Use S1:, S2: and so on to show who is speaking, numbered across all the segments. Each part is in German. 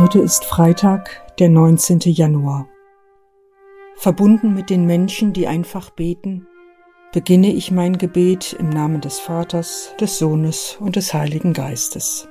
S1: Heute ist Freitag, der 19. Januar. Verbunden mit den Menschen, die einfach beten, beginne ich mein Gebet im Namen des Vaters, des Sohnes und des Heiligen Geistes.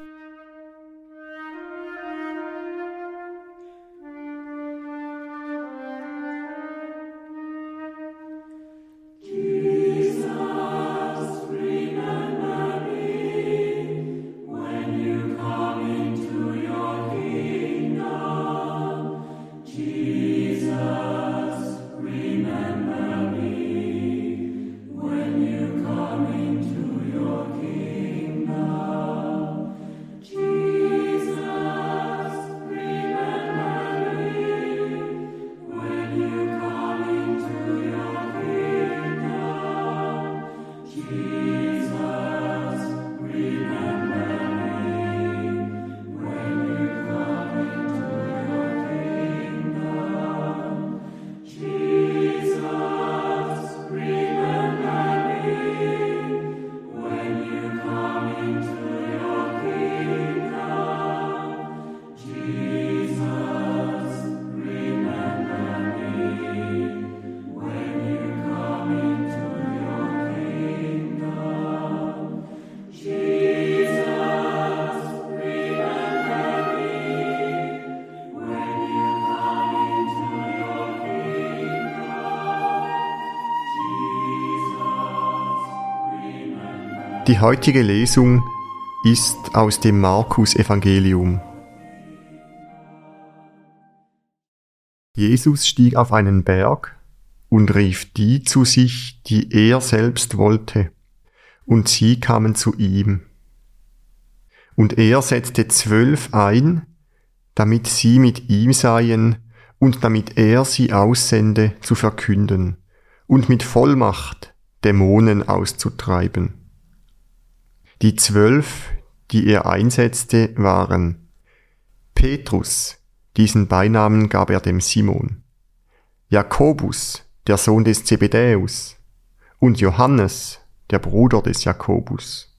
S2: Die heutige Lesung ist aus dem Markus Evangelium. Jesus stieg auf einen Berg und rief die zu sich, die er selbst wollte, und sie kamen zu ihm. Und er setzte zwölf ein, damit sie mit ihm seien und damit er sie aussende zu verkünden und mit Vollmacht Dämonen auszutreiben. Die zwölf, die er einsetzte, waren Petrus, diesen Beinamen gab er dem Simon, Jakobus, der Sohn des Zebedäus, und Johannes, der Bruder des Jakobus.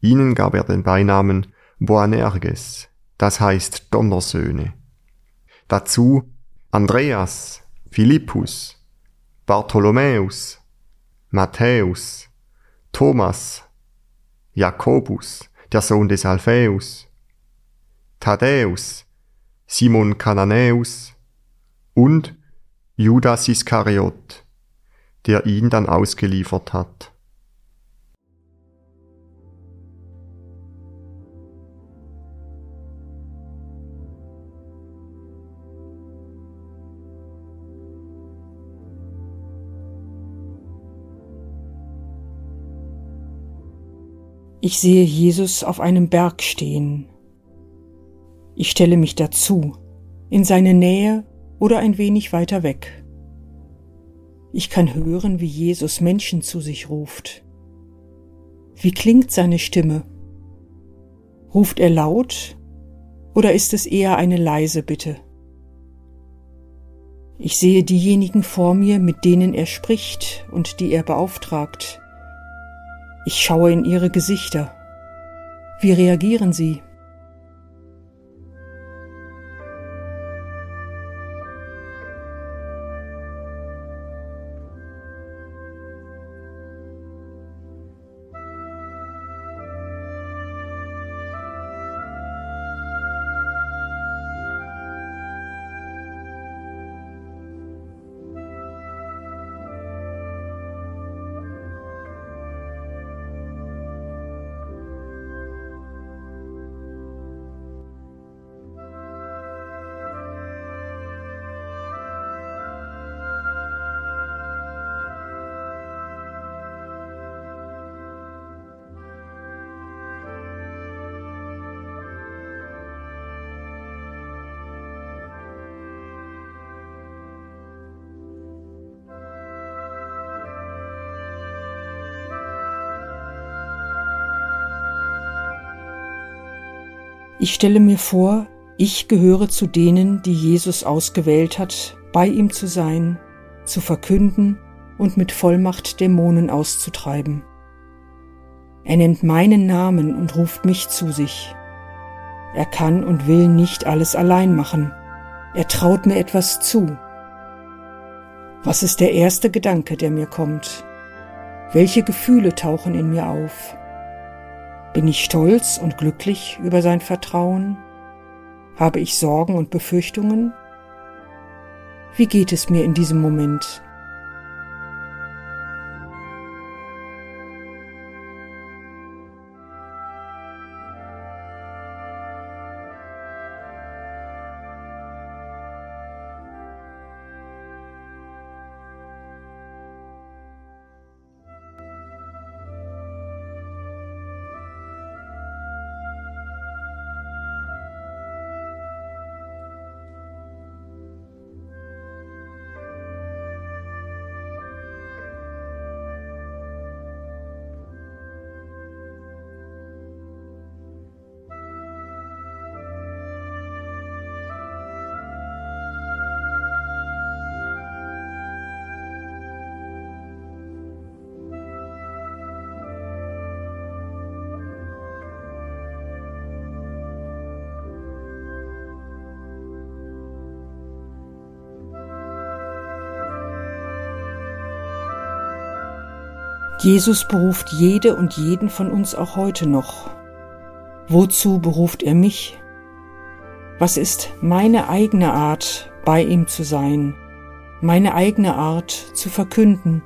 S2: Ihnen gab er den Beinamen Boanerges, das heißt Donnersöhne. Dazu Andreas, Philippus, Bartholomäus, Matthäus, Thomas, Jakobus, der Sohn des Alphaeus, Thaddäus, Simon Kananäus und Judas Iskariot, der ihn dann ausgeliefert hat.
S1: Ich sehe Jesus auf einem Berg stehen. Ich stelle mich dazu, in seine Nähe oder ein wenig weiter weg. Ich kann hören, wie Jesus Menschen zu sich ruft. Wie klingt seine Stimme? Ruft er laut oder ist es eher eine leise Bitte? Ich sehe diejenigen vor mir, mit denen er spricht und die er beauftragt. Ich schaue in ihre Gesichter. Wie reagieren sie? Ich stelle mir vor, ich gehöre zu denen, die Jesus ausgewählt hat, bei ihm zu sein, zu verkünden und mit Vollmacht Dämonen auszutreiben. Er nennt meinen Namen und ruft mich zu sich. Er kann und will nicht alles allein machen. Er traut mir etwas zu. Was ist der erste Gedanke, der mir kommt? Welche Gefühle tauchen in mir auf? Bin ich stolz und glücklich über sein Vertrauen? Habe ich Sorgen und Befürchtungen? Wie geht es mir in diesem Moment? Jesus beruft jede und jeden von uns auch heute noch. Wozu beruft er mich? Was ist meine eigene Art, bei ihm zu sein, meine eigene Art zu verkünden,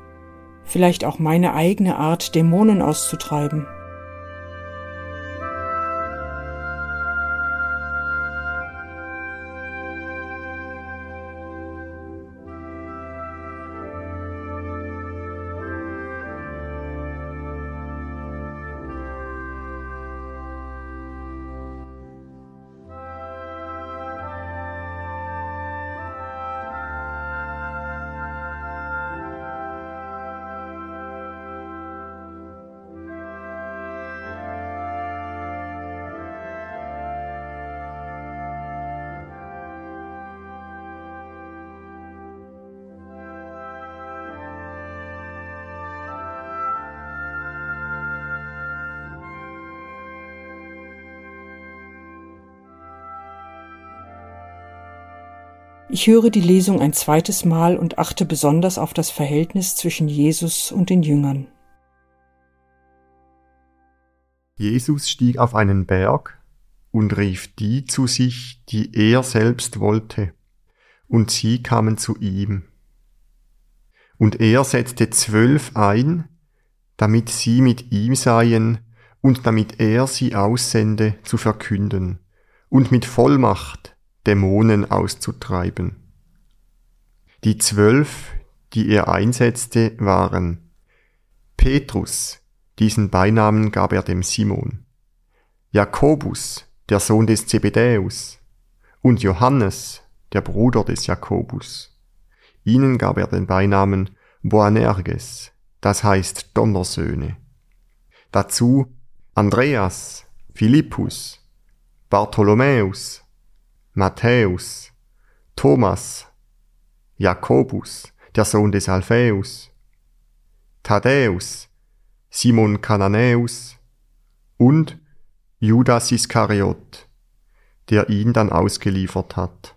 S1: vielleicht auch meine eigene Art, Dämonen auszutreiben? Ich höre die Lesung ein zweites Mal und achte besonders auf das Verhältnis zwischen Jesus und den Jüngern.
S2: Jesus stieg auf einen Berg und rief die zu sich, die er selbst wollte, und sie kamen zu ihm. Und er setzte zwölf ein, damit sie mit ihm seien und damit er sie aussende zu verkünden und mit Vollmacht Dämonen auszutreiben. Die zwölf, die er einsetzte, waren Petrus, diesen Beinamen gab er dem Simon, Jakobus, der Sohn des Zebedäus, und Johannes, der Bruder des Jakobus. Ihnen gab er den Beinamen Boanerges, das heißt Donnersöhne. Dazu Andreas, Philippus, Bartholomäus, Matthäus, Thomas, Jakobus, der Sohn des Alphaeus, Thaddäus, Simon Kananäus und Judas Iskariot, der ihn dann ausgeliefert hat.